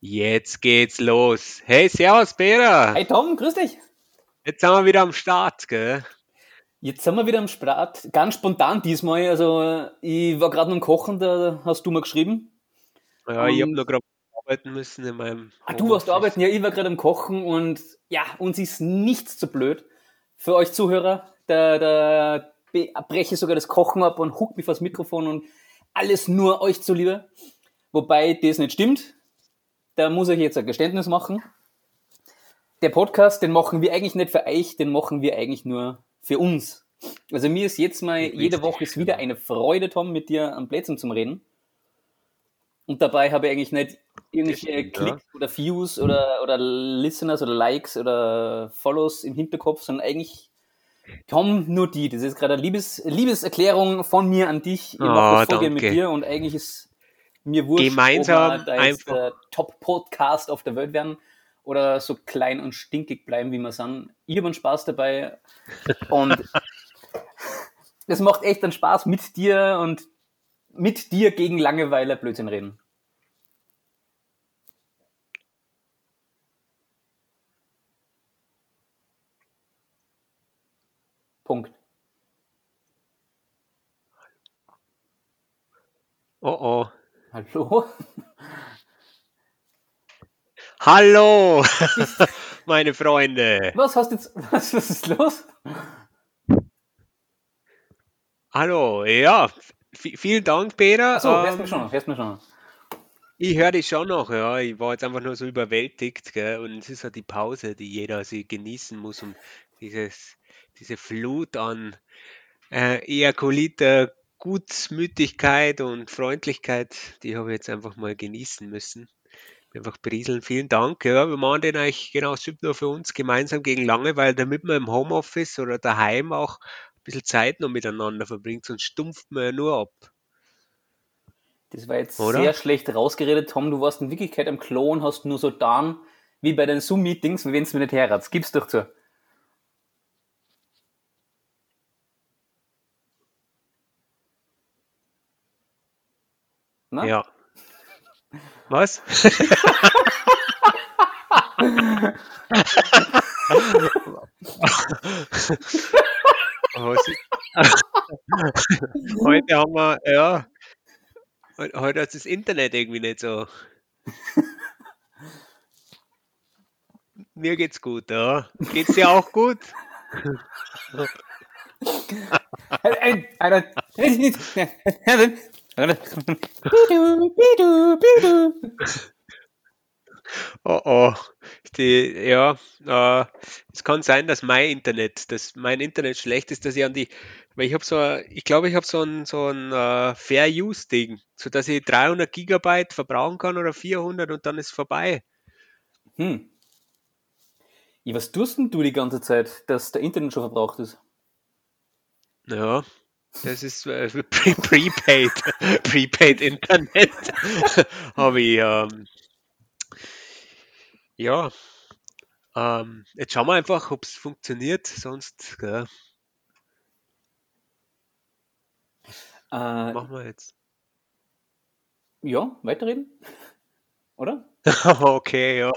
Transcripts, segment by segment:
Jetzt geht's los. Hey, servus, Peter. Hey Tom, grüß dich. Jetzt sind wir wieder am Start, gell? Jetzt sind wir wieder am Start. Ganz spontan diesmal. Also, ich war gerade am Kochen, da hast du mir geschrieben. Ja, ich habe nur gerade arbeiten müssen in meinem. Ah, du warst arbeiten, ja, ich war gerade am Kochen und ja, uns ist nichts zu blöd. Für euch Zuhörer, da, da breche ich sogar das Kochen ab und huck mich vors Mikrofon und alles nur euch zuliebe. Wobei das nicht stimmt da muss ich jetzt ein Geständnis machen. Der Podcast, den machen wir eigentlich nicht für euch, den machen wir eigentlich nur für uns. Also mir ist jetzt mal, jede Woche ist wieder eine Freude, Tom, mit dir am Plätzen zum Reden. Und dabei habe ich eigentlich nicht irgendwelche stimmt, Klicks ja. oder Views oder, oder Listeners oder Likes oder Follows im Hinterkopf, sondern eigentlich kommen nur die. Das ist gerade eine Liebes, Liebeserklärung von mir an dich. Ich mache das Folge mit dir und eigentlich ist mir wurscht, gemeinsam ob wir einfach der Top-Podcast auf der Welt werden oder so klein und stinkig bleiben, wie wir sind. Ich habe einen Spaß dabei und es macht echt einen Spaß mit dir und mit dir gegen Langeweile Blödsinn reden. Punkt. Oh oh. Hallo? Hallo, meine Freunde. Was hast jetzt, was, was ist los? Hallo, ja, vielen Dank, Peter. Ähm, hörst du schon, hörst du schon. Ich höre dich schon noch, ja. Ich war jetzt einfach nur so überwältigt, gell? Und es ist halt die Pause, die jeder sie genießen muss, um dieses, diese Flut an äh, Ejakuliter Gutmütigkeit und Freundlichkeit, die habe ich jetzt einfach mal genießen müssen. Einfach berieseln. Vielen Dank. Ja, wir machen den eigentlich genau nur für uns gemeinsam gegen Langeweile, damit man im Homeoffice oder daheim auch ein bisschen Zeit noch miteinander verbringt, sonst stumpft man ja nur ab. Das war jetzt oder? sehr schlecht rausgeredet, Tom. Du warst in Wirklichkeit am Klon, hast nur so dann wie bei den Zoom-Meetings, wenn es mir nicht herrat. Gib's doch zu. Ne? Ja. Was? heute haben wir, ja, heute ist das Internet irgendwie nicht so. Mir geht's gut, ja. Geht's dir auch gut? Oh oh, die, ja, äh, es kann sein, dass mein Internet, dass mein Internet schlecht ist, dass ich an die, weil ich habe so, ich glaube, ich habe so ein, so ein uh, Fair Use Ding, so dass ich 300 Gigabyte verbrauchen kann oder 400 und dann ist vorbei. Hm. Ja, was tust denn du die ganze Zeit, dass der Internet schon verbraucht ist? Ja, das ist äh, pre prepaid, prepaid Internet. Habe ich, ähm, ja, ähm, jetzt schauen wir einfach, ob es funktioniert, sonst, gell. Äh, machen wir jetzt. Ja, weiterreden? Oder? okay, ja.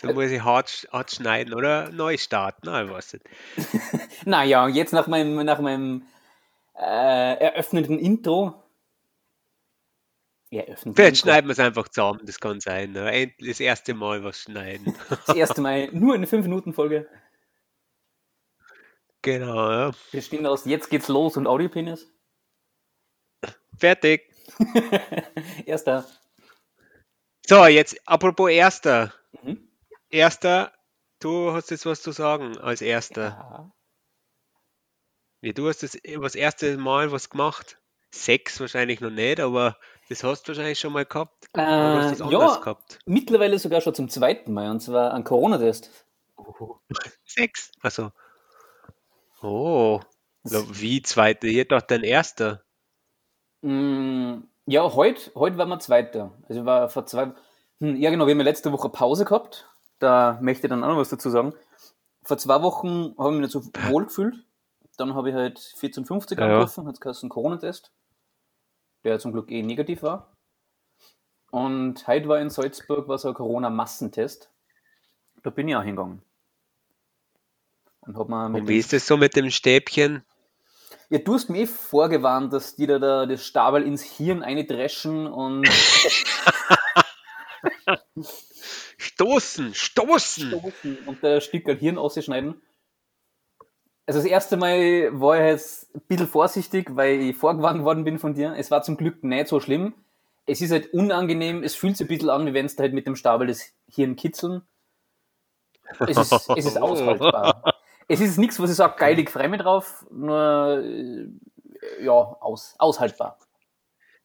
Dann muss ich hart, hart schneiden oder neu starten, ich weiß nicht. naja, jetzt nach meinem, nach meinem äh, eröffnenden Intro. Eröffnenden Vielleicht Intro. schneiden wir es einfach zusammen, das kann sein. Ne? Das erste Mal was schneiden. Das erste Mal nur eine 5-Minuten-Folge. Genau, ja. Wir stehen aus Jetzt geht's los und Audiopenis. Fertig. Erster. So, jetzt apropos Erster. Mhm. Erster, du hast jetzt was zu sagen als Erster. Ja. Ja, du hast das, äh, das erste Mal was gemacht. Sex wahrscheinlich noch nicht, aber das hast du wahrscheinlich schon mal gehabt. Äh, ja, gehabt? mittlerweile sogar schon zum zweiten Mal, und zwar ein Corona-Test. Oh, Sex? Also. Oh. Wie zweite? Hier doch dein erster. Mm, ja, heute heut war mein zweiter. Also war vor zwei. Hm, ja, genau, wir haben ja letzte Woche Pause gehabt. Da möchte ich dann auch noch was dazu sagen. Vor zwei Wochen habe ich mich nicht so wohl gefühlt dann habe ich halt 1450 ja. angerufen, hat es einen Corona-Test, der zum Glück eh negativ war. Und heute war in Salzburg war so ein Corona-Massentest. Da bin ich auch hingegangen. Und, hab mal und wie ist das so mit dem Stäbchen? Ja, du hast mir eh vorgewarnt, dass die da, da das Stabel ins Hirn eindreschen und. stoßen, stoßen! Stoßen und der Stück Hirn ausschneiden. Also das erste Mal war ich jetzt ein bisschen vorsichtig, weil ich vorgewarnt worden bin von dir. Es war zum Glück nicht so schlimm. Es ist halt unangenehm, es fühlt sich ein bisschen an, wie wenn es halt mit dem Stabel das Hirn kitzeln. Es ist, es ist aushaltbar. es ist nichts, was ich sage, geil, ich freue mich drauf, nur äh, ja, aus, aushaltbar.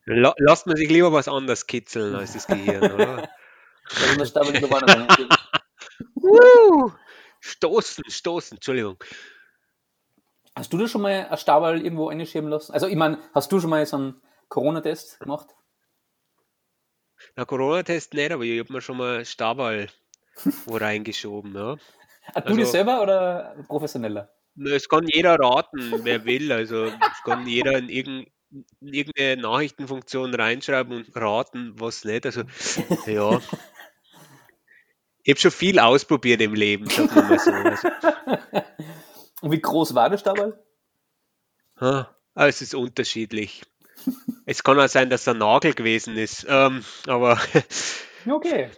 Lasst man sich lieber was anderes kitzeln als das Gehirn, oder? stoßen, stoßen, Entschuldigung. Hast du da schon mal ein Stabal irgendwo einschieben lassen? Also, ich meine, hast du schon mal so einen Corona-Test gemacht? Na, Corona-Test nicht, aber ich habe mir schon mal Stabal wo reingeschoben, ja. Ah, du also, dich selber oder professioneller? Es kann jeder raten, wer will. Also es kann jeder in irgendeine Nachrichtenfunktion reinschreiben und raten, was nicht. Also ja. Ich habe schon viel ausprobiert im Leben, sagen wir mal so. Also, und wie groß war der Stabal? Ah, es ist unterschiedlich. es kann auch sein, dass er Nagel gewesen ist. Ähm, aber okay.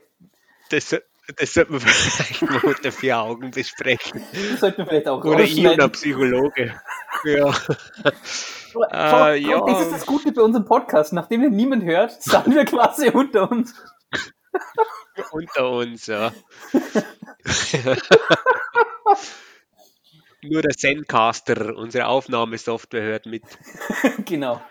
Das, das sollte man vielleicht mal unter vier Augen besprechen. Das sollte man vielleicht auch Oder ich und ein Psychologe. Ja. Schau, äh, ja. Das ist das Gute bei unserem Podcast. Nachdem wir niemand hört, sagen wir quasi unter uns. unter uns, ja. Nur der Zencaster, unsere Aufnahmesoftware, hört mit. genau.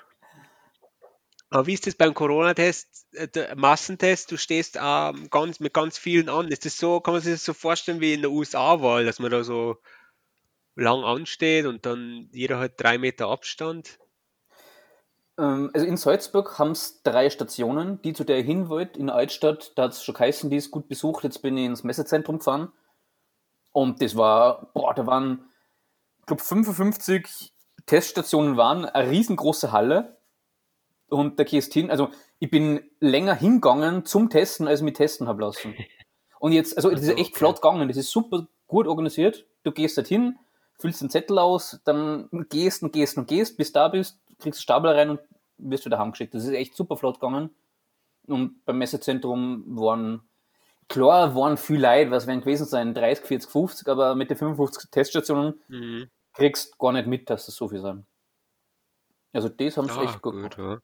Aber wie ist das beim Corona-Test, äh, Massentest? Du stehst ähm, ganz, mit ganz vielen an. Ist das so, kann man sich das so vorstellen wie in der USA-Wahl, dass man da so lang ansteht und dann jeder hat drei Meter Abstand? Ähm, also in Salzburg haben es drei Stationen, die zu der ich hin wollte. In der Altstadt, da hat es schon geheißen, die ist gut besucht. Jetzt bin ich ins Messezentrum gefahren. Und das war, boah, da waren, glaube, 55 Teststationen waren, eine riesengroße Halle und da gehst hin, also ich bin länger hingegangen zum Testen, als ich mich testen habe lassen. Und jetzt, also das ist echt flott gegangen, das ist super gut organisiert. Du gehst halt hin, füllst den Zettel aus, dann gehst und gehst und gehst, bis da bist, kriegst Stapel rein und wirst wieder heimgeschickt. Das ist echt super flott gegangen. Und beim Messezentrum waren, klar waren viel Leute, was werden gewesen sein, 30, 40, 50, aber mit den 55 Teststationen mhm. Kriegst gar nicht mit, dass das so viel sind. Also das haben sie ah, echt gut, gut gemacht. Ja.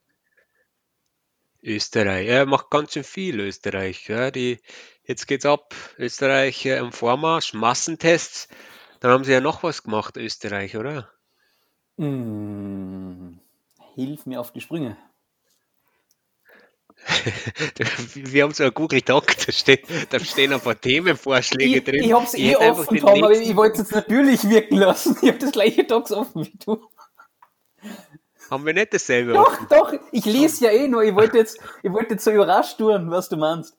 Österreich. Er macht ganz schön viel, Österreich. Ja, die, jetzt geht's ab. Österreich äh, im Vormarsch, Massentests. Dann haben sie ja noch was gemacht, Österreich, oder? Hm, hilf mir auf die Sprünge. Wir haben so ein Google Doc, da, steht, da stehen ein paar Themenvorschläge ich, drin. Ich habe es eh offen, Tom, aber ich wollte es jetzt natürlich wirken lassen. Ich habe das gleiche Docs offen wie du. Haben wir nicht dasselbe? Doch, offen? doch, ich lese ja eh nur. Ich wollte jetzt, ich wollte jetzt so überrascht tun, was du meinst.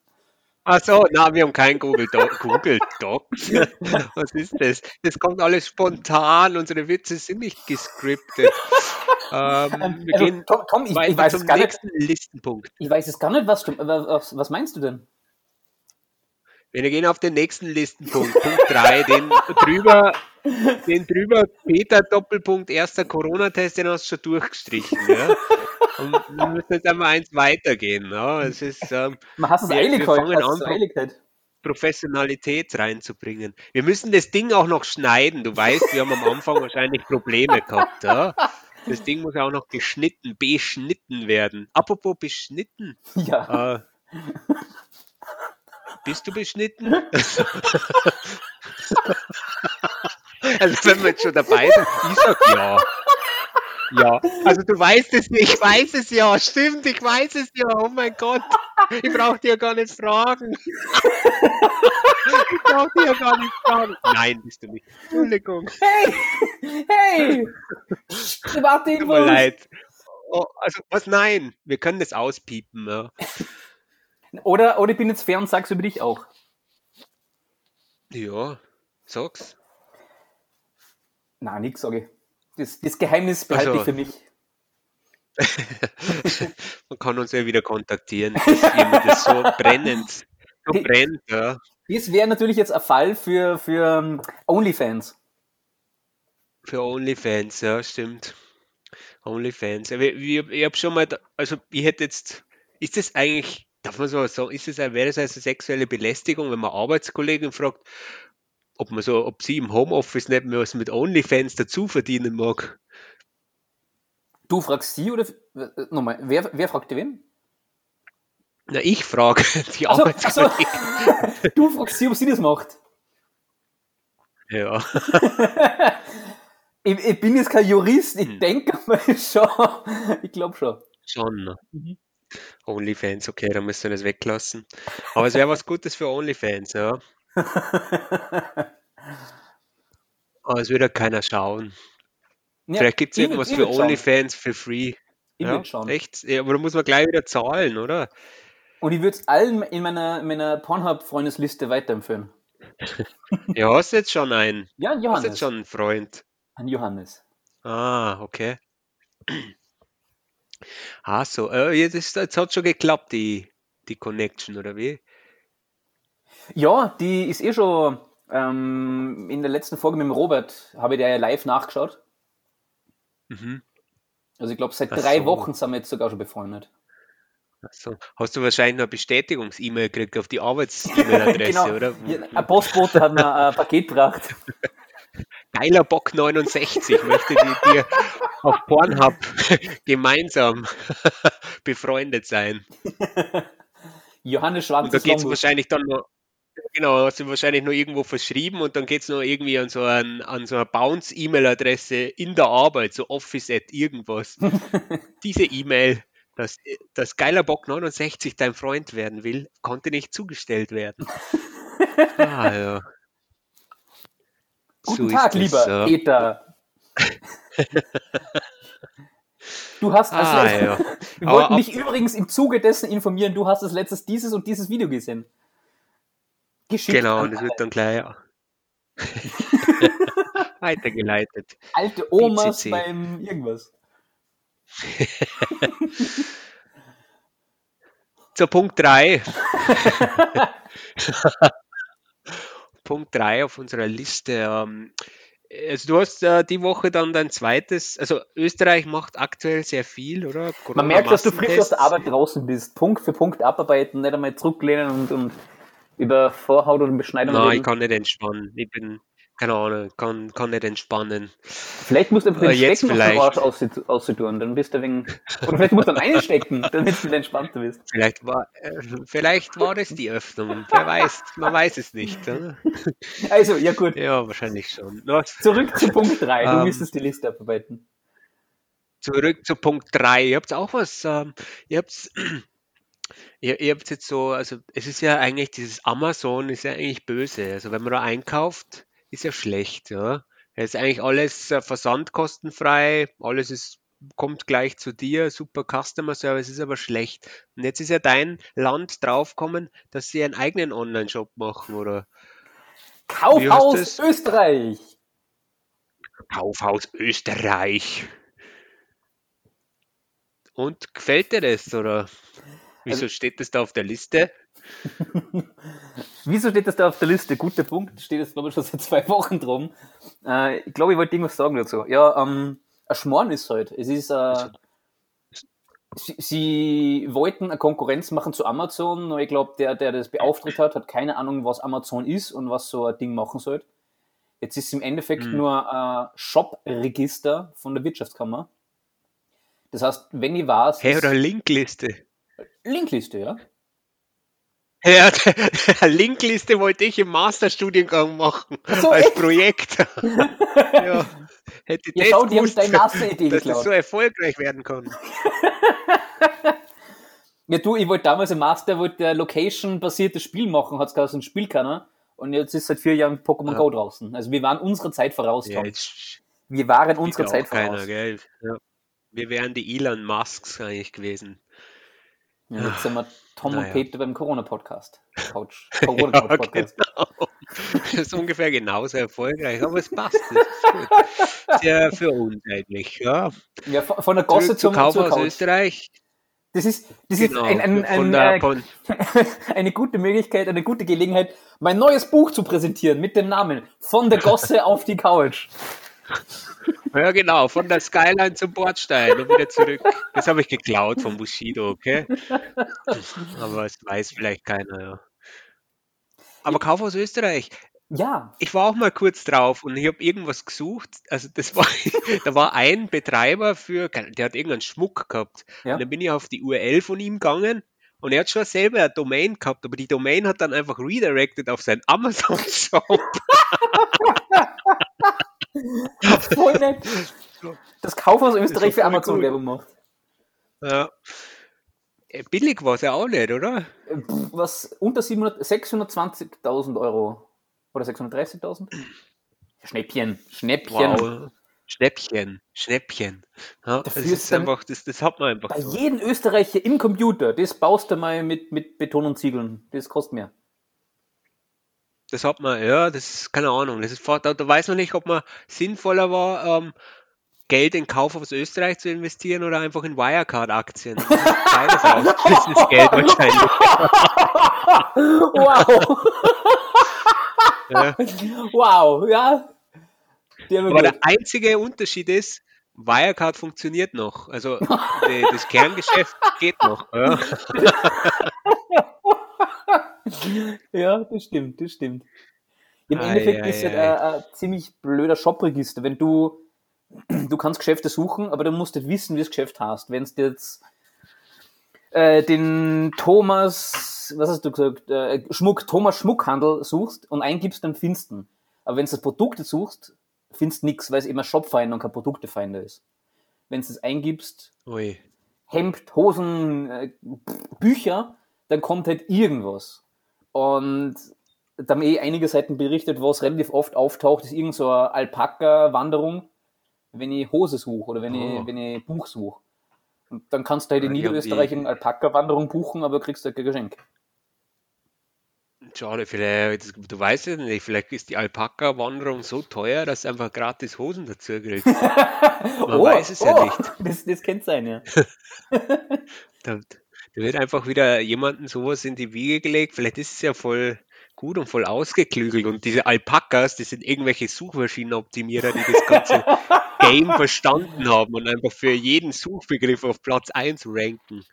Ach so, na, wir haben kein Google, Doc, Google Docs. Was ist das? Das kommt alles spontan. Unsere Witze sind nicht gescriptet. Ähm, ähm wir also, gehen Tom, Tom ich, ich, weiß zum es gar nächsten nicht. Listenpunkt. Ich weiß es gar nicht, was was, was meinst du denn? Wir gehen auf den nächsten Listenpunkt, Punkt 3, den drüber, den drüber Peter Doppelpunkt erster Corona-Test, den hast du schon durchgestrichen. Ja? Und wir müssen jetzt einmal eins weitergehen. Ja? Es ist, ähm, Man hat es eilig heute, Professionalität reinzubringen. Wir müssen das Ding auch noch schneiden. Du weißt, wir haben am Anfang wahrscheinlich Probleme gehabt. Ja? Das Ding muss auch noch geschnitten, beschnitten werden. Apropos beschnitten. Ja. Äh, bist du beschnitten? also wenn wir jetzt schon dabei sind, ich sag ja. Ja, also du weißt es nicht, ich weiß es ja, stimmt, ich weiß es ja, oh mein Gott, ich brauche dir ja gar nicht fragen. ich brauche dir ja gar nicht fragen. Nein, bist du nicht. Entschuldigung. Hey, hey, private Infos. Tut mir leid. Oh, also was, nein, wir können das auspiepen. Ja. Oder, oder ich bin jetzt fair und sag's über dich auch. Ja, sag's. Na, nix sage ich. Das, das Geheimnis behalte also, ich für mich. Man kann uns ja wieder kontaktieren, dass jemand das so brennend, so Die- brennt, ja. Das wäre natürlich jetzt ein Fall für, für ähm, OnlyFans. Für OnlyFans, ja, stimmt. OnlyFans. Ich, ich habe schon mal, also ich hätte jetzt, ist das eigentlich, darf man so sagen, ist ein- wäre das also sexuelle Belästigung, wenn man Arbeitskollegen fragt, ob man so, ob sie im Homeoffice nicht mehr was mit OnlyFans dazu verdienen mag? Du fragst sie oder äh, nochmal, wer, wer fragt wen? Na, ich frage die achso. Arbeitskollegen. du fragst sie, ob sie das macht. Ja. Ich, ich bin jetzt kein Jurist, ich Hm. denke mal schon. Ich glaube schon. Schon. Mhm. OnlyFans, okay, dann müssen wir das weglassen. Aber es wäre was Gutes für OnlyFans, ja. Aber es würde ja keiner schauen. Ja, Vielleicht gibt es irgendwas für. OnlyFans für free. Ich ja, schauen. Echt? Ja, aber da muss man gleich wieder zahlen, oder? Und ich würde es allen in meiner, meiner Pornhub-Freundesliste weiterempfehlen. Ja, hast jetzt schon einen. Ja, Hast Johannes. jetzt schon einen Freund. An Johannes. Ah, okay. Ah, so. Äh, jetzt, jetzt hat schon geklappt, die, die Connection, oder wie? Ja, die ist eh schon ähm, in der letzten Folge mit dem Robert, habe ich der ja live nachgeschaut. Mhm. Also ich glaube, seit Ach drei so. Wochen sind wir jetzt sogar schon befreundet. Also, hast du wahrscheinlich eine Bestätigungs-E-Mail gekriegt auf die Arbeits-E-Mail-Adresse, genau. oder? Ja, ein Postbote hat mir ein Paket gebracht. Geiler Bock 69 möchte die dir auf Pornhub gemeinsam befreundet sein. Johannes Und da geht es wahrscheinlich dann noch, genau, hast du wahrscheinlich noch irgendwo verschrieben und dann geht es noch irgendwie an so, ein, an so eine Bounce-E-Mail-Adresse in der Arbeit, so Office at irgendwas. Diese E-Mail, dass, dass Geiler Bock 69 dein Freund werden will, konnte nicht zugestellt werden. Ah, ja. Guten So Tag, lieber ja. Peter. Du hast als Ah, letztes, ja. wir wollten dich übrigens im Zuge dessen informieren, du hast als letztes dieses und dieses Video gesehen. Geschickt Genau, und das wird dann gleich weitergeleitet. alte Omas BCC. beim irgendwas. Zur Punkt 3. Punkt 3 auf unserer Liste. Ähm, also du hast äh, die Woche dann dein zweites, also Österreich macht aktuell sehr viel, oder? Man merkt, dass du frisch aus der. Arbeit draußen bist. Punkt für Punkt abarbeiten, nicht einmal zurücklehnen und, und über Vorhaut und Beschneidung Nein, ich reden. kann nicht entspannen. Ich bin, keine Ahnung, kann, kann nicht entspannen. Vielleicht musst du einfach Äh, den jetzt Stecken aus dem. Arsch auszutun, dann bist du wegen. Oder vielleicht musst du dann einstecken, damit du wieder entspannter bist. Vielleicht war, äh, vielleicht war das die Öffnung. Wer weiß, man weiß es nicht. Oder? Also, ja gut. Ja, wahrscheinlich schon. Zurück zu Punkt 3. Du Ähm, müsstest die Liste abarbeiten. zurück zu Punkt 3. Ihr habt auch was, ähm, ihr habt ihr, ihr habt jetzt so, also es ist ja eigentlich, dieses Amazon ist ja eigentlich böse. Also wenn man da einkauft, ist ja schlecht, ja. Es ist eigentlich alles äh, versandkostenfrei, alles ist, kommt gleich zu dir, super Customer Service, ist aber schlecht. Und jetzt ist ja dein Land draufgekommen, dass sie einen eigenen Online-Shop machen oder Kaufhaus? Österreich. Kaufhaus Österreich. Und gefällt dir das oder wieso Also steht das da auf der Liste? Wieso steht das da auf der Liste? Guter Punkt. Steht jetzt, glaube ich, schon seit zwei Wochen drum. Äh, ich glaube, ich wollte irgendwas sagen dazu. Ja, ähm, ein Schmarrn ist halt. Es ist, äh, sie, sie wollten eine Konkurrenz machen zu Amazon, aber ich glaube, der, der das beauftragt hat, hat keine Ahnung, was Amazon ist und was so ein Ding machen soll. Jetzt ist es im Endeffekt Hm. nur ein Shop-Register von der Wirtschaftskammer. Das heißt, wenn ich weiß, Hey, oder Linkliste? Linkliste, ja. Ja, Linkliste wollte ich im Masterstudiengang machen Ach so, als echt? Projekt. ja, hätte Ja, das schau, die haben deine Masteridee dass das geklaut. so erfolgreich werden kann. Ja, du, ich wollte damals im Master wollte ein Location-basiertes Spiel machen, hat es geheißen, Spiel keiner. Und jetzt ist seit vier Jahren Pokémon Ja. Go draußen. Also wir waren unserer Zeit voraus, Ja, Tom. jetzt Wir waren unserer ja Zeit auch keiner, voraus. gell? Ja. Wir wären die Elon Musks eigentlich gewesen. Ja, jetzt sind wir Tom Naja. und Peter beim Corona-Podcast. Couch. Ja, Corona-Couch-Podcast. genau. Das ist ungefähr genauso erfolgreich, aber es passt. Sehr für uns eigentlich. Ja. Ja, von der Gosse Zurück zu zum, Kauf zur aus. Österreich. Das ist, das Genau. ist ein, ein, ein, der, äh, eine gute Möglichkeit, eine gute Gelegenheit, mein neues Buch zu präsentieren mit dem Namen Von der Gosse auf die Couch. Ja, genau, von der Skyline zum Bordstein und wieder zurück. Das habe ich geklaut von Bushido, okay? Aber es weiß vielleicht keiner, ja. Aber Kauf aus Österreich. Ja, Ich war auch mal kurz drauf und ich habe irgendwas gesucht. Also das war, da war ein Betreiber für, der hat irgendeinen Schmuck gehabt. Ja. Und dann bin ich auf die URL von ihm gegangen und er hat schon selber eine Domain gehabt, aber die Domain hat dann einfach redirected auf seinen Amazon-Shop. voll nett. Das Kaufhaus Österreich für Amazon. Werbung macht. Ja. Äh, Billig war es ja auch nicht, oder? Äh, Was unter 700 620.000 Euro oder 630.000? Schnäppchen, Schnäppchen. Wow. Schnäppchen, Schnäppchen. Ja, das ist einfach, das, das hat man einfach Bei so. jedem Österreicher im Computer, das baust du mal mit, mit Beton und Ziegeln. Das kostet mehr. Das hat man, ja, das ist keine Ahnung. Das ist, da, da weiß man nicht, ob man sinnvoller war, ähm, Geld in Kauf aus Österreich zu investieren oder einfach in Wirecard-Aktien. Das ist Beides. Das Geld wahrscheinlich. Wow! Ja. wow, ja. Aber der einzige Unterschied ist, Wirecard funktioniert noch. Also die, das Kerngeschäft geht noch. Ja. Ja, das stimmt, das stimmt. Im Ei, Endeffekt ei, ist es ei. halt ein, ein ziemlich blöder Shopregister. Wenn du, du kannst Geschäfte suchen, aber du musst nicht wissen, wie das Geschäft heißt. Wenn du jetzt äh, den Thomas, was hast du gesagt, äh, Schmuck, Thomas Schmuckhandel suchst und eingibst, dann findest du ihn. Aber wenn du das Produkte suchst, findest du nichts, weil es eben ein Shopfinder und kein Produktefinder ist. Wenn du es eingibst, Ui. Hemd, Hosen, äh, Bücher, dann kommt halt irgendwas. Und da haben eh einige Seiten berichtet, was relativ oft auftaucht, ist irgend so Alpaka-Wanderung, wenn ich Hose suche oder wenn, Oh. ich, wenn ich Buch suche. Und dann kannst du halt in Ja, Niederösterreich eine Alpaka-Wanderung buchen, aber kriegst halt kein Geschenk. Schade, vielleicht, du weißt ja nicht, vielleicht ist die Alpaka-Wanderung so teuer, dass du einfach gratis Hosen dazu kriegst. Man weiß es ja nicht. Das, das könnte sein, ja. Da, da wird einfach wieder jemandem sowas in die Wiege gelegt. Vielleicht ist es ja voll gut und voll ausgeklügelt. Und diese Alpakas, das sind irgendwelche Suchmaschinenoptimierer, die das ganze Game verstanden haben und einfach für jeden Suchbegriff auf Platz 1 ranken.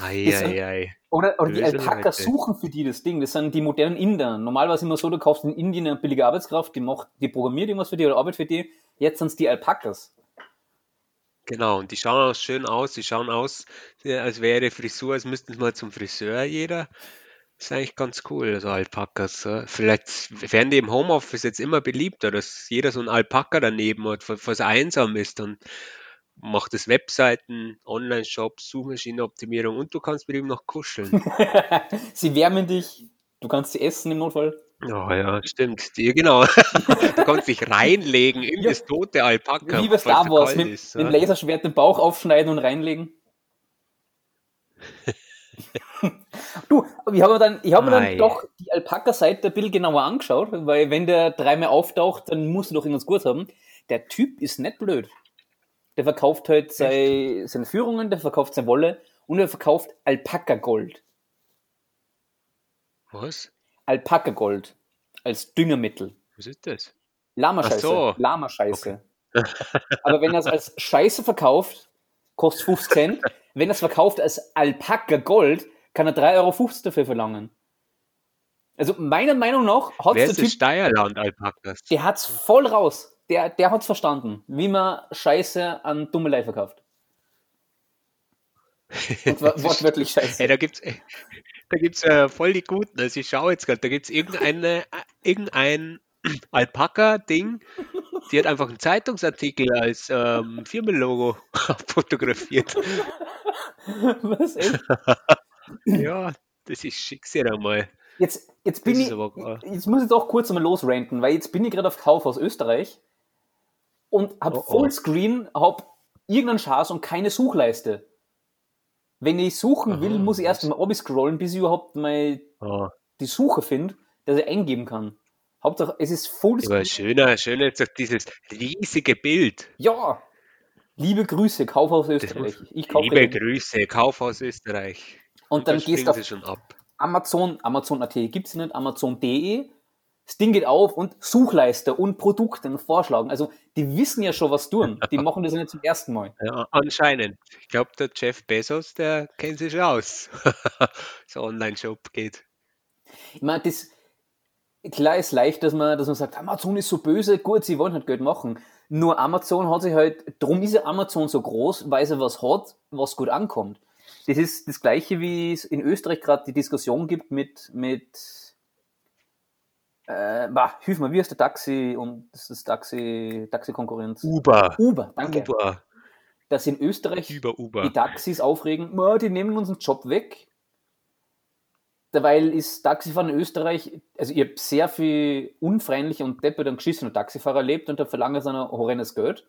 Eieiei. Oder, oder die Alpakas suchen für die das Ding. Das sind die modernen Inder. Normalerweise immer so, du kaufst in Indien eine billige Arbeitskraft, die macht, die programmiert irgendwas für die oder arbeitet für die. Jetzt sind es die Alpakas. Genau, und die schauen auch schön aus. Die schauen aus, ja, als wäre Frisur, als müssten sie mal zum Friseur jeder. ist eigentlich ganz cool, so Alpakas. Vielleicht werden die im Homeoffice jetzt immer beliebter, dass jeder so ein Alpaka daneben hat, er einsam ist. Dann macht es Webseiten, Online-Shops, Suchmaschinenoptimierung und du kannst mit ihm noch kuscheln. Sie wärmen dich, du kannst sie essen im Notfall. Ja, ja, stimmt. Die, genau. Du kannst dich reinlegen in Ja. das tote Alpaka, Wie bei Star er Wars, mit, ist. mit dem ja. Laserschwert den Bauch aufschneiden und reinlegen. du, ich habe mir dann, ich hab mir dann doch die Alpaka-Seite ein bisschen genauer angeschaut, weil wenn der dreimal auftaucht, dann musst du doch irgendwas gut haben. Der Typ ist nicht blöd. Der verkauft halt sei, seine Führungen, der verkauft seine Wolle und er verkauft Alpaka-Gold. Was? Alpaka-Gold als Düngermittel. Was ist das? Lama-Scheiße. So. Lama-Scheiße. Aber wenn er es als Scheiße verkauft, kostet 50 Cent. Wenn er es verkauft als Alpaka Gold, kann er 3,50 Euro dafür verlangen. Also meiner Meinung nach hat Wer der Typ, Steierland-Alpakas? der hat's voll raus. Der, der hat's verstanden, wie man Scheiße an Dummelei verkauft. Und wortwörtlich Scheiße. Hey, da gibt's, da gibt's äh, voll die Guten. Also ich schaue jetzt gerade, da gibt's irgendeine, äh, irgendein Alpaka-Ding, die hat einfach einen Zeitungsartikel als ähm, Firmenlogo fotografiert. Was, echt? Ja, das ist schick sehr einmal. Jetzt, jetzt bin ich, jetzt muss ich doch kurz einmal losranten, weil jetzt bin ich gerade auf Kaufhaus Österreich und hab Oh, oh. Fullscreen, hab irgendeinen Schatz und keine Suchleiste. Wenn ich suchen will, Aha, muss ich erst mal scrollen, bis ich überhaupt mal Oh, die Suche finde, dass ich eingeben kann. Hauptsache, es ist voll. Aber schöner, schöner ist doch dieses riesige Bild. Ja. Liebe Grüße, Kaufhaus Österreich. Ich kaufe liebe Grüße, Kaufhaus Österreich. Und, Und dann gehst du auf schon ab. Amazon, Amazon.at gibt es nicht, Amazon.de. Das Ding geht auf und Suchleiste und Produkte vorschlagen. Also die wissen ja schon, was tun. Die machen das ja nicht zum ersten Mal. Ja, anscheinend. Ich glaube, der Jeff Bezos, der kennt sich aus. so Online-Shop geht. Ich meine, das, klar ist leicht, dass man, dass man sagt, Amazon ist so böse, gut, sie wollen halt Geld machen. Nur Amazon hat sich halt, darum ist ja Amazon so groß, weil sie was hat, was gut ankommt. Das ist das Gleiche, wie es in Österreich gerade die Diskussion gibt mit, mit äh, bah, hilf mir, wie ist der Taxi und das ist Taxi, Taxi-Konkurrenz? Uber. Uber, danke. Uber. Dass in Österreich Über Uber. die Taxis aufregen, die nehmen unseren Job weg Derweil ist Taxifahren in Österreich, also ich habe sehr viel unfreundliche und depperte und geschissene Taxifahrer erlebt und da verlangen sie ein horrendes Geld.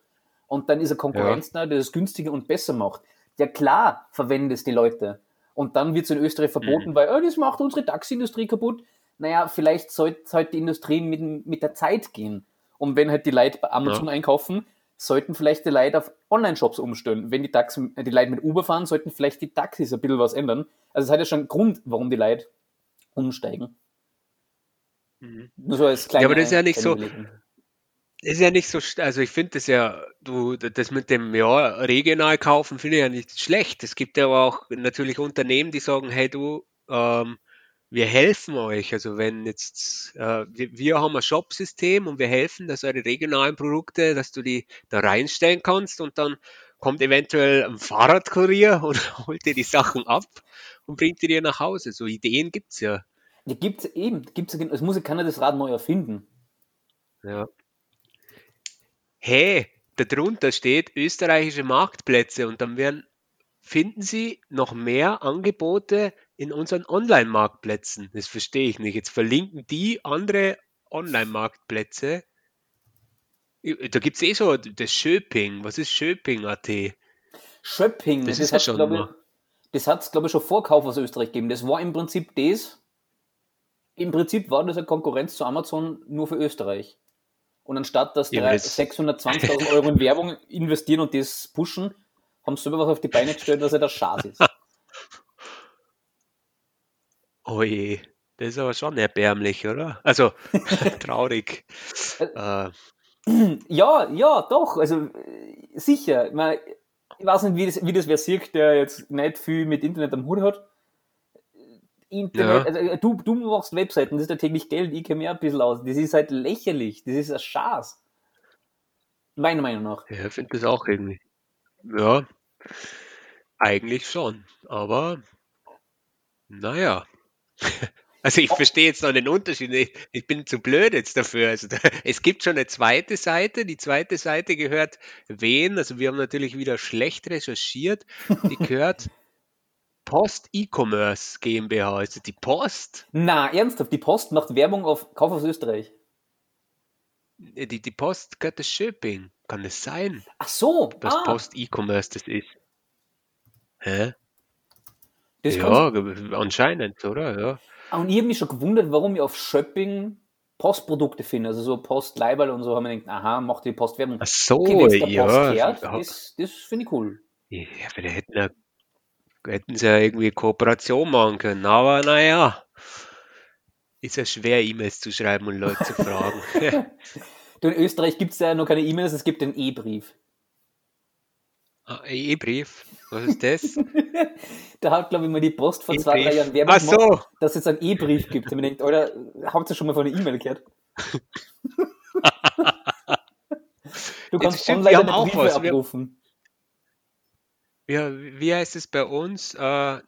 Und dann ist eine Konkurrenz ja. da, die das günstiger und besser macht. Ja klar verwenden es die Leute. Und dann wird es in Österreich verboten, mhm. weil oh, das macht unsere Taxiindustrie kaputt. Naja, vielleicht sollte halt die Industrie mit, mit der Zeit gehen. Und wenn halt die Leute bei Amazon ja. einkaufen, sollten vielleicht die Leute auf Online-Shops umstellen. Wenn die, Taxi, die Leute mit Uber fahren, sollten vielleicht die Taxis ein bisschen was ändern. Also es hat ja schon einen Grund, warum die Leute umsteigen. Mhm. Nur so als kleine, ja, aber das ist ja nicht so. Ist ja nicht so, also ich finde das ja, du, das mit dem ja, regional kaufen finde ich ja nicht schlecht. Es gibt ja aber auch natürlich Unternehmen, die sagen, hey du, ähm, wir helfen euch. Also wenn jetzt, äh, wir, wir, haben ein Shop-System und wir helfen, dass eure regionalen Produkte, dass du die da reinstellen kannst und dann kommt eventuell ein Fahrradkurier und holt dir die Sachen ab und bringt die dir nach Hause. So Ideen gibt es ja. Die gibt es eben. Gibt's, es muss ja keiner das Rad neu erfinden. Ja. Hey, darunter steht österreichische Marktplätze und dann werden, finden Sie noch mehr Angebote in unseren Online-Marktplätzen. Das verstehe ich nicht. Jetzt verlinken die andere Online-Marktplätze. Da gibt es eh so das Schöping. Was ist Schöping.at? Schöping, das, das ist ja schon glaube, das hat es, glaube ich, schon vor Kauf aus Österreich gegeben. Das war im Prinzip das, im Prinzip war das eine Konkurrenz zu Amazon nur für Österreich. Und anstatt dass ja, 620.000 Euro in Werbung investieren und das pushen, haben sie selber was auf die Beine gestellt, dass er der Schatz ist. Oh je, das ist aber schon erbärmlich, oder? Also traurig. Äh. Ja, ja, doch. Also sicher. Man, ich weiß nicht, wie das, wie das wer sieht, der jetzt nicht viel mit Internet am Hut hat. Internet, ja. also du, du machst Webseiten, das ist ja täglich Geld, ich kenne mir ein bisschen aus. Das ist halt lächerlich, das ist ein Schaß. Meiner Meinung nach. Ja, ich finde das auch irgendwie. Ja, eigentlich schon. Aber naja. Also ich verstehe jetzt noch den Unterschied. Ich, ich, bin zu blöd jetzt dafür. Also da, es gibt schon eine zweite Seite. Die zweite Seite gehört wen? Also wir haben natürlich wieder schlecht recherchiert. Die gehört Post E-Commerce GmbH. Also die Post. Na, ernsthaft, die Post macht Werbung auf Kauf aus Österreich. Äh, die, die Post gehört das Shipping. Kann es sein? Ach so. Dass ah. Post E-Commerce das ist. Hä? Das ja, anscheinend, oder? Ja. Und ich habe mich schon gewundert, warum ich auf Shopping Postprodukte finde, also so Postleiberl und so, haben wir gedacht, aha, macht die Postwerbung. Ach so, okay, ja. Kehrt, das, das finde ich cool. Ja, aber hätten, ja, hätten sie ja irgendwie Kooperation machen können, aber naja, ist ja schwer, E-Mails zu schreiben und Leute zu fragen. du, in Österreich gibt es ja noch keine E-Mails, es gibt den E-Brief. Ah, E-Brief? Was ist das? da hat, glaube ich, mal die Post vor zwei, drei Jahren Werbung so. gemacht, dass es einen E-Brief gibt. Und man denkt, oder habt ihr schon mal von einer E-Mail gehört? du kannst stimmt, online deine Briefe was. abrufen. Ja, wie heißt es bei uns? Äh,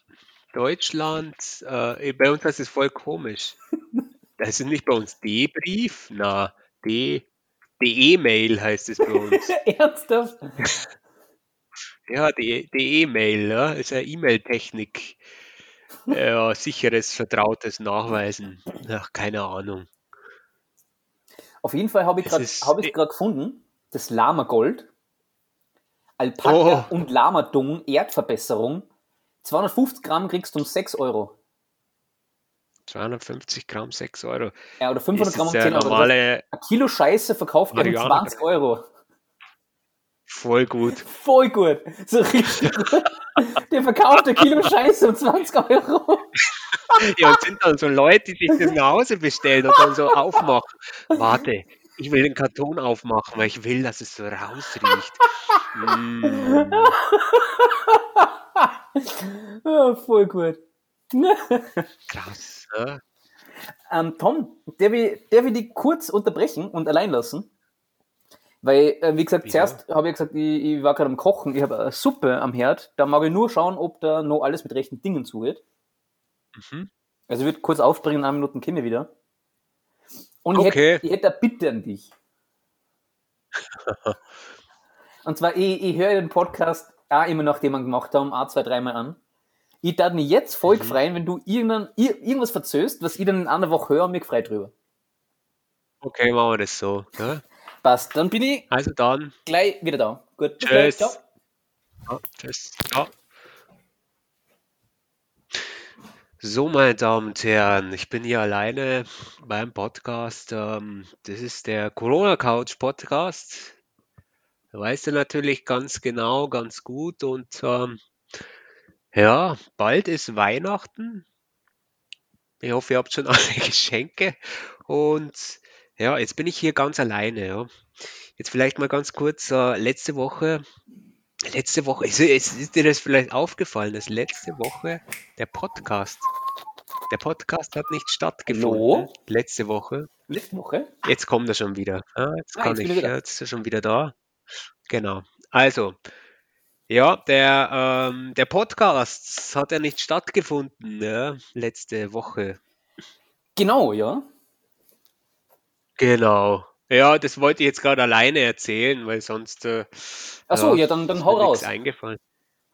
Deutschland, äh, bei uns heißt es voll komisch. Das ist nicht bei uns D-Brief, na, D, E-Mail heißt es bei uns. Ernsthaft? Ja, die E-Mail, ja, ist ja E-Mail-Technik. Ja, sicheres, vertrautes Nachweisen. Ach, keine Ahnung. Auf jeden Fall habe ich gerade hab äh gefunden, das Lama Gold, Alpaka oh. und Lama Dung Erdverbesserung. 250 Gramm kriegst du um 6 Euro. 250 Gramm 6 Euro. Ja, oder 500 Ist Gramm um das 10 der Euro. Ein Kilo Scheiße verkauft werden um Marihuana- 20 Euro. Voll gut. Voll gut. So richtig. Der verkauft ein Kilo Scheiße um 20 Euro. Ja, und sind dann so Leute, die sich das nach Hause bestellen und dann so aufmachen. Warte, ich will den Karton aufmachen, weil ich will, dass es so rausriecht. Mm, Ja, voll gut. krass. Ja? Ähm, Tom, darf ich, darf ich dich kurz unterbrechen und allein lassen? Weil, äh, wie gesagt, Wieso? zuerst habe ich gesagt, ich, ich war gerade am Kochen, ich habe eine Suppe am Herd, da mag ich nur schauen, ob da noch alles mit rechten Dingen zugeht. Mhm. Also ich würde kurz aufspringen, in einer Minute ich wieder. Und ich, Okay. hätte, ich hätte eine Bitte an dich. Und zwar, ich, ich höre den Podcast auch immer noch, den wir gemacht haben, auch zwei, dreimal an. Ich darf mich jetzt voll Mhm. freuen, wenn du irgendein, irgendwas verzöst, was ich dann in einer Woche höre und mich gefreut drüber. Okay, machen wir das so. Ja? Passt, dann bin ich Also dann, gleich wieder da. Gut, gleich. Tschüss. Ciao. ja, tschüss. Ja. So, meine Damen und Herren, ich bin hier alleine beim Podcast. Ähm, das ist der Corona Couch Podcast. Weißt du natürlich ganz genau, ganz gut. Und ähm, ja, bald ist Weihnachten. Ich hoffe, ihr habt schon alle Geschenke. Und ja, jetzt bin ich hier ganz alleine. Ja. Jetzt vielleicht mal ganz kurz, äh, letzte Woche, letzte Woche, ist, ist, dir das vielleicht aufgefallen, dass letzte Woche der Podcast, der Podcast hat nicht stattgefunden. Hallo? Letzte Woche. Letzte Woche? Jetzt kommt er schon wieder. Ah, jetzt Ah, kann jetzt ich. Ja, jetzt ist er schon wieder da. Genau. Also, ja, der, ähm, der Podcast hat ja nicht stattgefunden, ja, letzte Woche. Genau, ja. Genau. Ja, das wollte ich jetzt gerade alleine erzählen, weil sonst äh, Ach so, ja, dann- dann ist hau raus. eingefallen.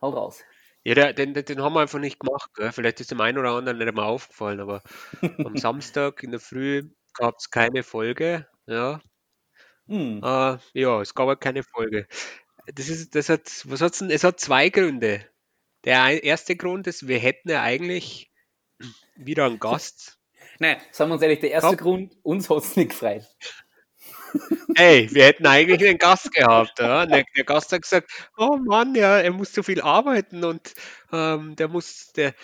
Hau raus. Ja, den, den den haben wir einfach nicht gemacht. Gell? Vielleicht ist dem einen oder anderen nicht einmal aufgefallen, aber am Samstag in der Früh gab es keine Folge. Ja, Hm. Äh, ja, es gab halt keine Folge. Das ist, das hat, was hat's denn? Es hat zwei Gründe. Der erste Grund ist, wir hätten ja eigentlich wieder einen Gast. Nein, sagen wir uns ehrlich, der erste Komm. Grund, uns hat es nicht gefreut. Ey, wir hätten eigentlich einen Gast gehabt. Ja? Der, der Gast hat gesagt, oh Mann, ja, er muss so viel arbeiten und ähm, der muss, der,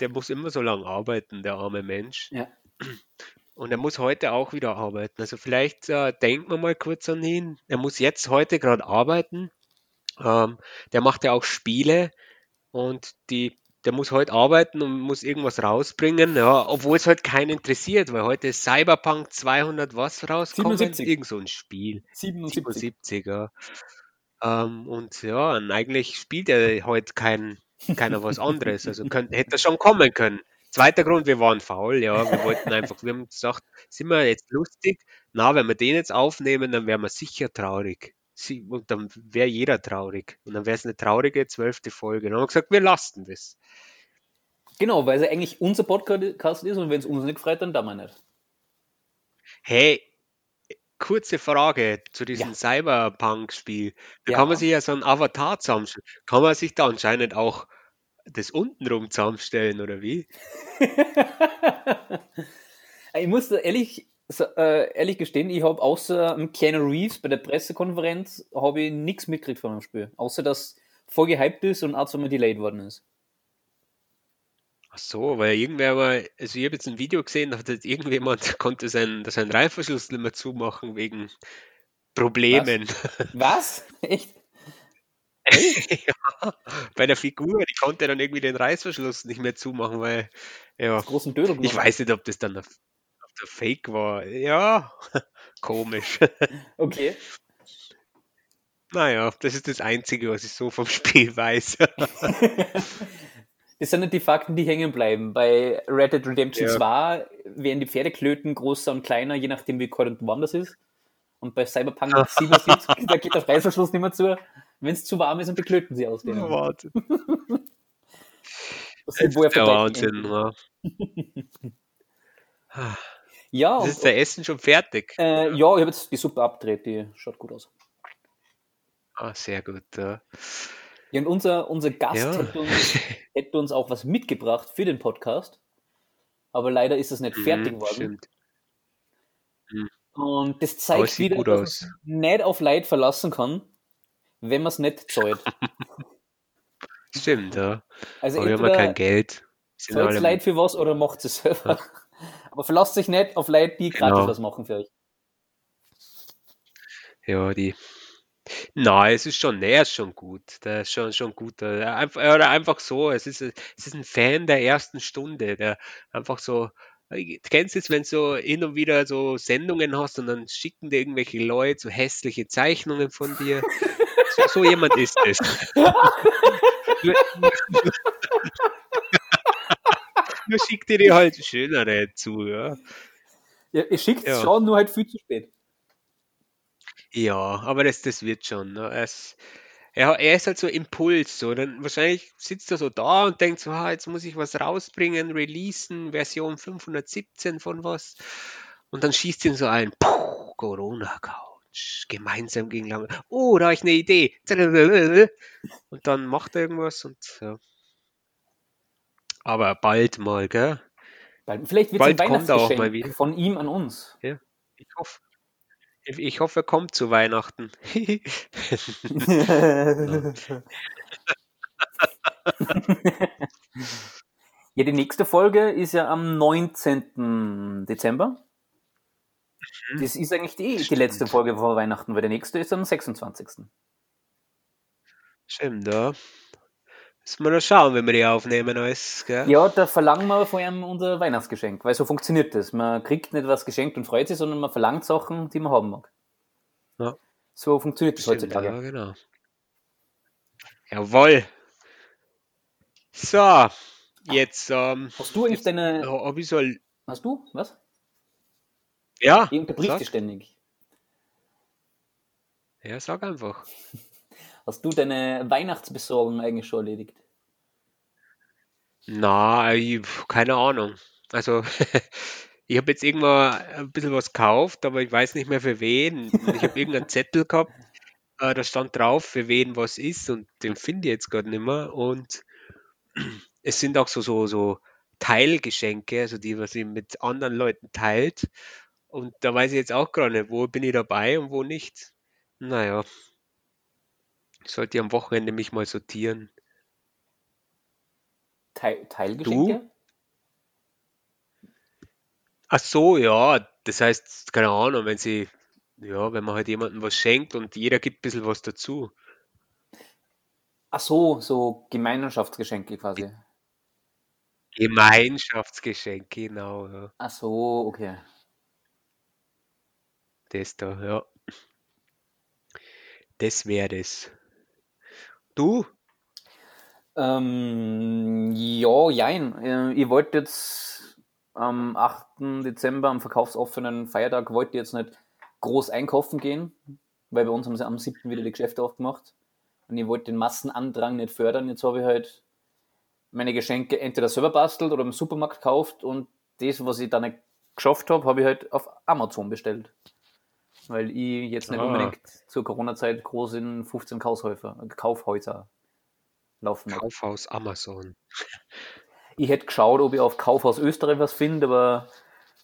der muss immer so lange arbeiten, der arme Mensch. Ja. Und er muss heute auch wieder arbeiten. Also vielleicht äh, denken wir mal kurz an ihn. Er muss jetzt heute gerade arbeiten. Ähm, der macht ja auch Spiele und die, der muss heute arbeiten und muss irgendwas rausbringen, ja, obwohl es halt keinen interessiert, weil heute ist Cyberpunk 200 was rauskommen, 77. irgend so ein Spiel. 77. 77, ja. Ähm, und ja, und eigentlich spielt er heute kein, keiner was anderes. Also könnte, hätte er schon kommen können. Zweiter Grund, wir waren faul, ja. Wir wollten einfach, wir haben gesagt, sind wir jetzt lustig? Na, wenn wir den jetzt aufnehmen, dann wären wir sicher traurig. Sie- Und dann wäre jeder traurig. Und dann wäre es eine traurige zwölfte Folge. Dann haben wir gesagt, wir lassen das. Genau, weil es ja eigentlich unser Podcast ist und wenn es uns nicht gefreut, dann da wir nicht. Hey, kurze Frage zu diesem Ja. Cyberpunk-Spiel. Da Ja. kann man sich ja so ein Avatar zusammenstellen. Kann man sich da anscheinend auch das untenrum zusammenstellen, oder wie? ich muss da ehrlich, so, äh, ehrlich gestehen, ich habe außer dem Keanu Reeves bei der Pressekonferenz habe ich nichts mitgekriegt von dem Spiel. Außer dass voll gehypt ist und auch zweimal delayed worden ist. Ach so, weil irgendwer mal, also ich habe jetzt ein Video gesehen, da hat jetzt irgendjemand konnte seinen, seinen Reißverschluss nicht mehr zumachen wegen Problemen. Was? Echt? ja, bei der Figur, die konnte dann irgendwie den Reißverschluss nicht mehr zumachen, weil, ja, Großen Dödel ich weiß nicht, ob das dann der Fake war. Ja, komisch. Okay. Naja, das ist das Einzige, was ich so vom Spiel weiß. Das sind nicht die Fakten, die hängen bleiben. Bei Red Dead Redemption Ja. 2 werden die Pferdeklöten größer und kleiner, je nachdem wie kalt und warm das ist. Und bei Cyberpunk 77, da geht der Reißverschluss nicht mehr zu, wenn es zu warm ist und die klöten sie aus. denen. Warte. Das ist er der. Wahnsinn. Ja. Ja, Das und, ist der Essen schon fertig. äh, ja, ich habe jetzt die Suppe abgedreht, die schaut gut aus. Ah, sehr gut. Ja. Ja, und unser, unser Gast Ja. hätte, uns, hätte uns auch was mitgebracht für den Podcast. aber leider ist es nicht Mhm, fertig geworden. stimmt. Und das zeigt es wieder, dass man aus. sich nicht auf Leid verlassen kann, wenn man es nicht zahlt. Stimmt, ja. Also Aber wir haben ja kein entweder Geld. Zahlt alle- Leid für was oder macht es selber. Aber verlasst sich nicht auf Leute, die gratis Genau. was machen für euch. Ja, die. Nein, es ist schon, er ist schon gut. Der ist schon, schon gut. Äh, Einfach, oder einfach so, es ist, es ist ein Fan der ersten Stunde, der einfach so. Du kennst es, wenn du so hin und wieder so Sendungen hast und dann schicken dir irgendwelche Leute so hässliche Zeichnungen von dir. So, so jemand ist es. Nur schickt dir die halt schönere zu, ja. Ja, ihr schickt es Ja. schon, nur halt viel zu spät. Ja, aber das, das wird schon. Ne? Er, ist, er, er ist halt so Impuls. So. Dann wahrscheinlich sitzt er so da und denkt so, ah, jetzt muss ich was rausbringen, releasen, Version 517 von was. Und dann schießt ihn so ein, puh, Corona-Couch, gemeinsam gegen Lange. Oh, da habe ich eine Idee. Und dann macht er irgendwas und ja. Aber bald mal, gell? Weil Vielleicht wird es ein Bald Weihnachtsgeschenk wieder. von ihm an uns. Ich hoffe. Ich, hoffe, er kommt zu Weihnachten. Ja, die nächste Folge ist ja am 19. Dezember. Das ist eigentlich die, die letzte. Folge vor Weihnachten, weil der nächste ist am 26. Stimmt, ja. Müssen wir noch schauen, wenn wir die aufnehmen alles, gell? Ja, da verlangen wir vor allem unser Weihnachtsgeschenk, weil so funktioniert das. Man kriegt nicht was geschenkt und freut sich, sondern man verlangt Sachen, die man haben mag. Ja. So funktioniert das Stimmt, heutzutage. ja, genau. Jawohl. So, jetzt, ähm, Hast du eigentlich Jetzt- deine. hab ich so, Hast du? Was? ja, Ich unterbrich sag, dich ständig. ja, sag einfach. Hast du deine Weihnachtsbesorgung eigentlich schon erledigt? Na, ich, keine Ahnung. Also, ich habe jetzt irgendwann ein bisschen was gekauft, aber ich weiß nicht mehr für wen. Und Ich habe irgendeinen Zettel gehabt, äh, da stand drauf, für wen was ist und den finde ich jetzt gerade nicht mehr. Und es sind auch so, so, so Teilgeschenke, also die, was ich mit anderen Leuten teilt. Und da weiß ich jetzt auch gerade nicht, wo bin ich dabei und wo nicht. Naja, ich sollte am Wochenende mich mal sortieren. Teil Teilgeschenke? Ach so, ja, das heißt, keine Ahnung, wenn sie, ja, wenn man halt jemandem was schenkt und jeder gibt ein bisschen was dazu. Ach so, so Gemeinschaftsgeschenke quasi. Gemeinschaftsgeschenk, genau, ja. Ach so, okay. Das da, ja. Das wäre das. Du? Ähm, ja, jein. Äh, Ich wollte jetzt am 8. Dezember, am verkaufsoffenen Feiertag, wollte jetzt nicht groß einkaufen gehen, weil bei uns haben sie am 7. wieder die Geschäfte aufgemacht. Und ich wollte den Massenandrang nicht fördern. Jetzt habe ich halt meine Geschenke entweder selber bastelt oder im Supermarkt gekauft und das, was ich dann nicht geschafft habe, habe ich halt auf Amazon bestellt. Weil ich jetzt nicht Ah. unbedingt zur Corona-Zeit groß in 15 Kaufhäuser, Kaufhäuser laufen. Kaufhaus Amazon. Ich hätte geschaut, ob ich auf Kaufhaus Österreich was finde, aber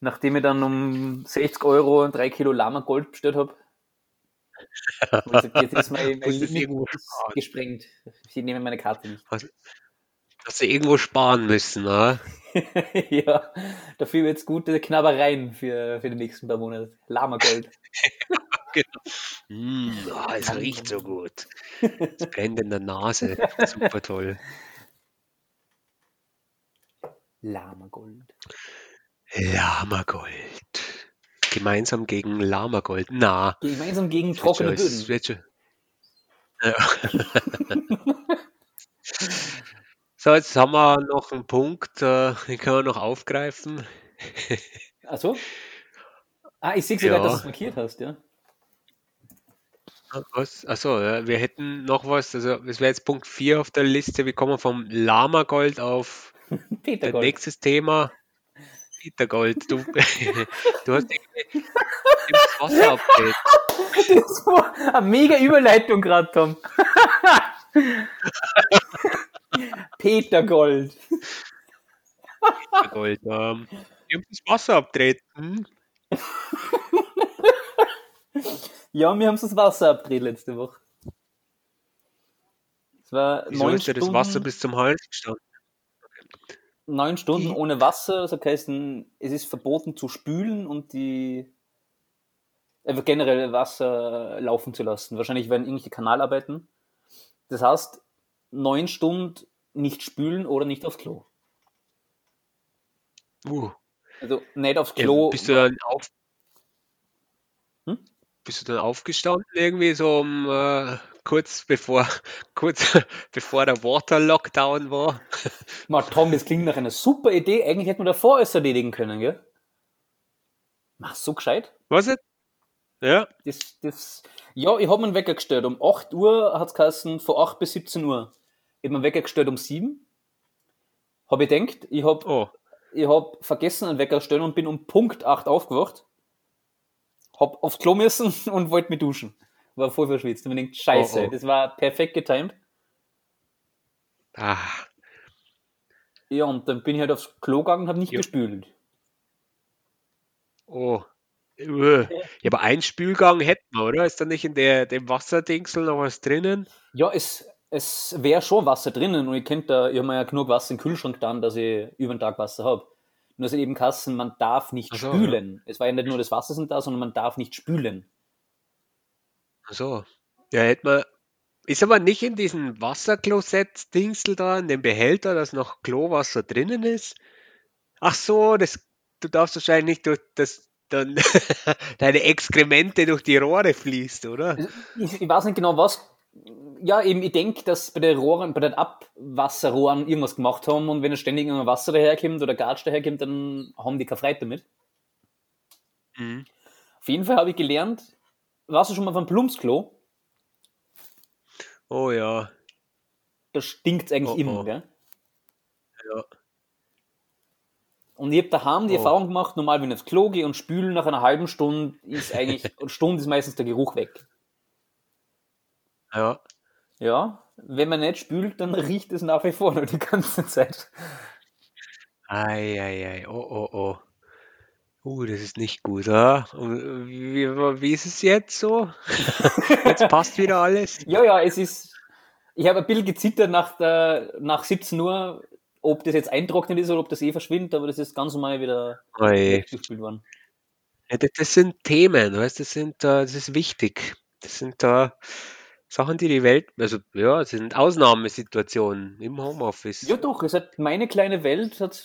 nachdem ich dann um 60 Euro drei Kilo Lama Gold bestellt habe, jetzt ist mein, mein Limit gesprengt. Ich nehme meine Karte nicht. Hast du irgendwo sparen müssen, ne? ja, dafür wird es gute Knabbereien für, für die nächsten paar Monate. Lama Gold. Mm, ah, es riecht so gut. Es brennt in der Nase. Super toll. Lama Gold. Lamagold. Gemeinsam gegen Lamagold. Na, Gemeinsam gegen trockene Böden. wird. Ja. So, jetzt haben wir noch einen Punkt, äh, den können wir noch aufgreifen. Achso? Ah, ich sehe sogar, Ja. dass du es markiert hast, ja. Was? Achso, ja, wir hätten noch was, also es wäre jetzt Punkt 4 auf der Liste. Wir kommen vom Lamagold auf Peter Dein Gold. nächstes Thema, Peter Gold. Du, du hast irgendwie das Wasser abgedreht. Das war eine mega Überleitung gerade, Tom. Peter Gold. Gold. Ähm, die haben das Wasser abgedreht. Ja, wir haben das Wasser abgedreht letzte Woche. Es war Wieso neun ist dir das Stunden, Wasser bis zum Hals gestanden? neun Stunden ohne Wasser. Das heißt, es ist verboten zu spülen und die einfach generell Wasser laufen zu lassen. Wahrscheinlich werden irgendwelche Kanalarbeiten. Das heißt, neun Stunden nicht spülen oder nicht aufs Klo. Uh, Also nicht aufs ja, Klo. bist du dann auf, Hm? Bist du dann aufgestanden irgendwie so um äh, kurz bevor kurz bevor der Water Lockdown war? Ma, Tom, das klingt nach einer super Idee. Eigentlich hätte man davor alles erledigen können, gell? Mach so gescheit. Was jetzt? Ja, Das, das, ja, ich habe einen Wecker gestellt. Um 8 Uhr hat es geheißen, von 8 bis 17 Uhr. Ich habe einen Wecker gestellt um 7. Habe ich gedacht, ich habe oh, ich hab vergessen, einen Wecker zu stellen und bin um Punkt 8 aufgewacht. Hab aufs Klo müssen und wollte mich duschen. War voll verschwitzt. Und ich denkt, scheiße, Oh, oh. das war perfekt getimed. ah, Ja, und dann bin ich halt aufs Klo gegangen und habe nicht Ja. gespült. oh. Ja, aber ein Spülgang hätten wir, oder? Ist da nicht in der, dem Wasserdingsel noch was drinnen? Ja, es, es wäre schon Wasser drinnen und ich kennt da, ich habe mir ja genug Wasser im Kühlschrank dann, dass ich über den Tag Wasser habe. Nur hat eben Kassen, man darf nicht so, spülen. Es war ja nicht nur das Wasser sind da, sondern man darf nicht spülen. Ach so. Ja, hätte man. Ist aber nicht in diesem Wasserklosett-Dingsel da, in dem Behälter, dass noch Klowasser drinnen ist? Ach so, das, du darfst wahrscheinlich nicht durch das dann deine Exkremente durch die Rohre fließt, oder? Ich, ich weiß nicht genau was. Ja, eben, ich denke, dass bei den Rohren, bei den Abwasserrohren irgendwas gemacht haben und wenn es ständig irgendein Wasser daherkommt oder Gatsch daherkommt, dann haben die keine Freude damit. Mhm. Auf jeden Fall habe ich gelernt, warst du schon mal vom Plumpsklo? Oh ja, Da stinkt es eigentlich Oh, immer, oh. gell? ja. Und ich habe daheim die Oh. Erfahrung gemacht, normal wenn ich aufs Klo gehe und spüle, nach einer halben Stunde ist eigentlich, eine Stunde ist meistens der Geruch weg. Ja. Ja, wenn man nicht spült, dann riecht es nach wie vor noch die ganze Zeit. Ei, ei, ei. Oh, oh, oh. Uh, das ist nicht gut, ja? Und wie, wie ist es jetzt so? Jetzt passt wieder alles? Ja, ja, es ist, ich habe ein bisschen gezittert nach, der, nach 17 Uhr, ob das jetzt eintrocknet ist oder ob das eh verschwindet, aber das ist ganz normal wieder Oi. worden. Ja, das, das sind Themen, weißt, das sind, äh, das ist wichtig. Das sind äh, Sachen, die die Welt, also ja, das sind Ausnahmesituationen im Homeoffice. Ja, doch, es hat meine kleine Welt, hat,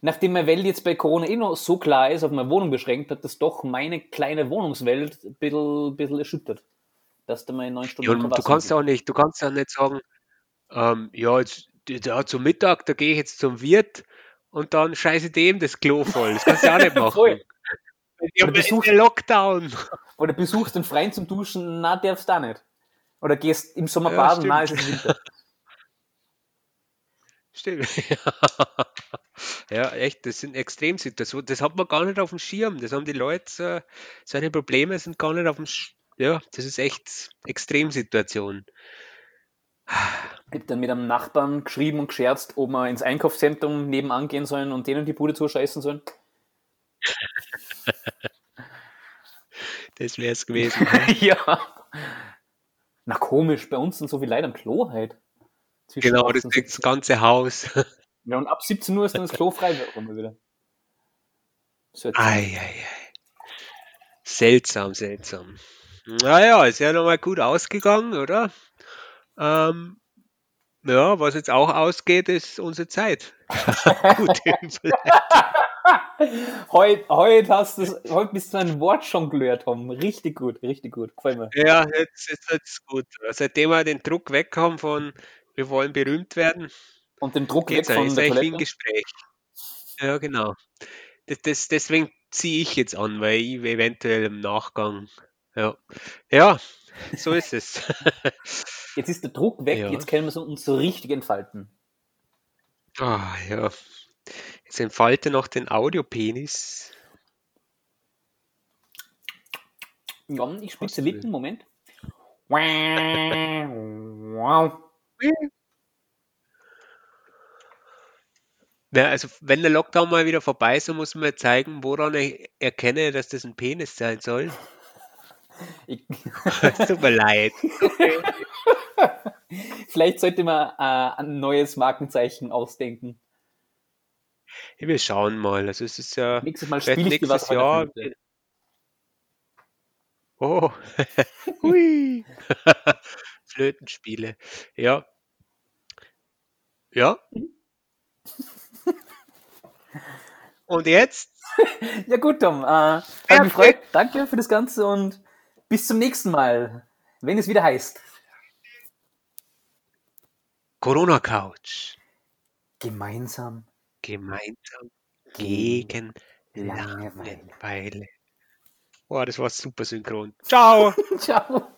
nachdem meine Welt jetzt bei Corona eh noch so klar ist, auf meine Wohnung beschränkt, hat das doch meine kleine Wohnungswelt ein bisschen, bisschen erschüttert. Dass da in neun Stunden Ja, und du kannst mehr auch nicht, du kannst ja nicht sagen, ähm, ja, jetzt, ja, zum Mittag, da gehe ich jetzt zum Wirt und dann scheiße dem das Klo voll. Das kannst du ja auch nicht machen. Ja, Oder besuchst- Lockdown. Oder besuchst den Freien zum Duschen, na, darfst du auch nicht. Oder gehst im Sommer Ja, baden, na, es stimmt. ist Winter. Stimmt. Ja, echt, das sind Extremsituationen. Das hat man gar nicht auf dem Schirm. Das haben die Leute, seine Probleme sind gar nicht auf dem Sch Ja, das ist echt Extremsituation. Ich hab dann mit einem Nachbarn geschrieben und gescherzt, ob wir ins Einkaufszentrum nebenan gehen sollen und denen die Bude zuscheißen sollen. Das wäre es gewesen. ja. Na komisch, bei uns sind so viele Leute am Klo halt. Zwischen genau, 8 das das 17. ganze Haus. Ja, und ab 17 Uhr ist dann das Klo frei rum wieder. Ei, ei, ei. Seltsam, seltsam. Naja, ist ja nochmal gut ausgegangen, oder? Ähm, ja, was jetzt auch ausgeht, ist unsere Zeit. Überleitung. Heute, heute hast du heute bist du ein Wortjongleur, Tom. Richtig gut, richtig gut. Gefällt mir. Ja, jetzt ist jetzt gut. Seitdem wir den Druck weg haben von wir wollen berühmt werden, Und den Druck geht's weg von. Ist der Toilette. Gespräch. Ja, genau. Das, das, deswegen ziehe ich jetzt an, weil ich eventuell im Nachgang. Ja, ja so ist es. Jetzt ist der Druck weg, Ja. jetzt können wir uns so richtig entfalten. Ah, ja. Jetzt entfalte noch den Audiopenis. Ja, ich spitze? Lippen, Moment. Wow. Ja, also wenn der Lockdown mal wieder vorbei ist, dann muss man zeigen, woran ich erkenne, dass das ein Penis sein soll. Ich, tut mir leid. Okay. vielleicht sollte man äh, ein neues Markenzeichen ausdenken. Wir schauen mal. Also es ist ja Nächstes Mal spiele ich dir was Jahr. Oh, hui. Flötenspiele. Ja. Ja. Und jetzt? Ja gut, Tom. Äh, gefreut. Danke für das Ganze und bis zum nächsten Mal, wenn es wieder heißt. Corona Couch. Gemeinsam Gemeinsam gegen gegen Langeweile. Langeweile. Boah, das war super synchron. Ciao. Ciao.